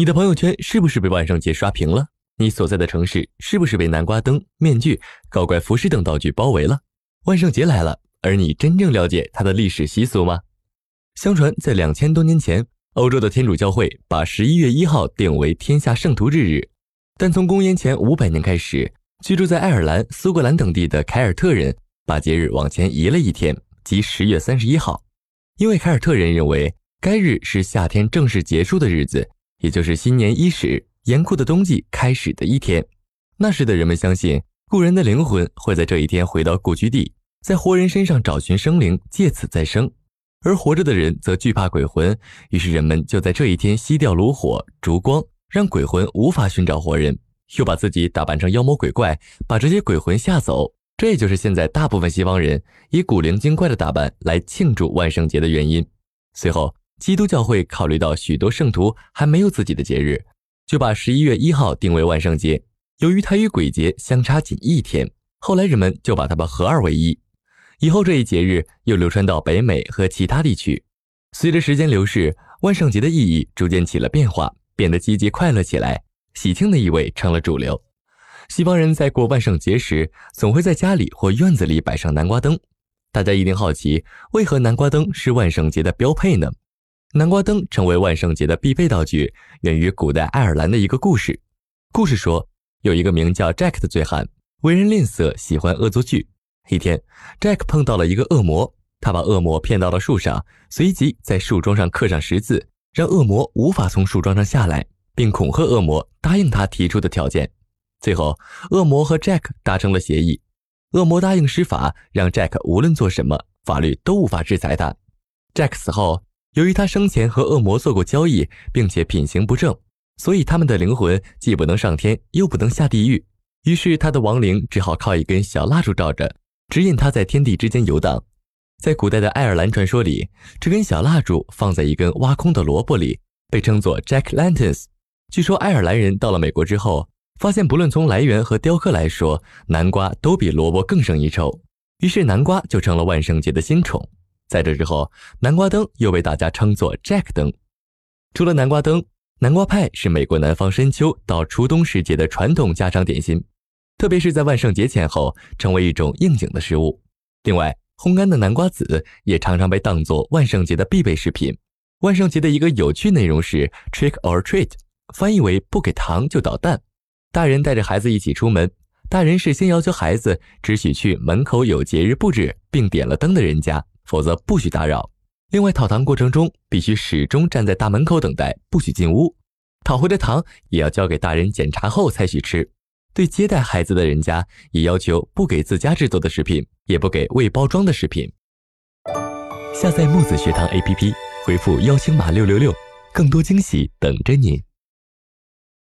你的朋友圈是不是被万圣节刷屏了？你所在的城市是不是被南瓜灯、面具、搞怪服饰等道具包围了？万圣节来了，而你真正了解它的历史习俗吗？相传，在两千多年前，欧洲的天主教会把十一月一号定为天下圣徒之日。但从公元前五百年开始，居住在爱尔兰、苏格兰等地的凯尔特人把节日往前移了一天，即十月三十一号，因为凯尔特人认为该日是夏天正式结束的日子。也就是新年伊始，严酷的冬季开始的一天。那时的人们相信，故人的灵魂会在这一天回到故居地，在活人身上找寻生灵，借此再生；而活着的人则惧怕鬼魂，于是人们就在这一天熄掉炉火、烛光，让鬼魂无法寻找活人，又把自己打扮成妖魔鬼怪，把这些鬼魂吓走。这也就是现在大部分西方人以古灵精怪的打扮来庆祝万圣节的原因。随后。基督教会考虑到许多圣徒还没有自己的节日，就把十一月一号定为万圣节。由于它与鬼节相差仅一天，后来人们就把它们合二为一。以后这一节日又流传到北美和其他地区。随着时间流逝，万圣节的意义逐渐起了变化，变得积极快乐起来，喜庆的意味成了主流。西方人在过万圣节时，总会在家里或院子里摆上南瓜灯。大家一定好奇，为何南瓜灯是万圣节的标配呢？南瓜灯成为万圣节的必备道具，源于古代爱尔兰的一个故事。故事说，有一个名叫 Jack 的醉汉，为人吝啬，喜欢恶作剧。一天，Jack 碰到了一个恶魔，他把恶魔骗到了树上，随即在树桩上刻上十字，让恶魔无法从树桩上下来，并恐吓恶魔答应他提出的条件。最后，恶魔和 Jack 达成了协议，恶魔答应施法，让 Jack 无论做什么，法律都无法制裁他。Jack 死后。由于他生前和恶魔做过交易，并且品行不正，所以他们的灵魂既不能上天，又不能下地狱。于是他的亡灵只好靠一根小蜡烛照着，指引他在天地之间游荡。在古代的爱尔兰传说里，这根小蜡烛放在一根挖空的萝卜里，被称作 Jack Lanterns。据说爱尔兰人到了美国之后，发现不论从来源和雕刻来说，南瓜都比萝卜更胜一筹，于是南瓜就成了万圣节的新宠。在这之后，南瓜灯又被大家称作 Jack 灯。除了南瓜灯，南瓜派是美国南方深秋到初冬时节的传统家常点心，特别是在万圣节前后，成为一种应景的食物。另外，烘干的南瓜籽也常常被当作万圣节的必备食品。万圣节的一个有趣内容是 Trick or Treat，翻译为不给糖就捣蛋。大人带着孩子一起出门，大人是先要求孩子只许去门口有节日布置并点了灯的人家。否则不许打扰。另外，讨糖过程中必须始终站在大门口等待，不许进屋。讨回的糖也要交给大人检查后才许吃。对接待孩子的人家，也要求不给自家制作的食品，也不给未包装的食品。下载木子学堂 APP，回复邀请码六六六，更多惊喜等着您。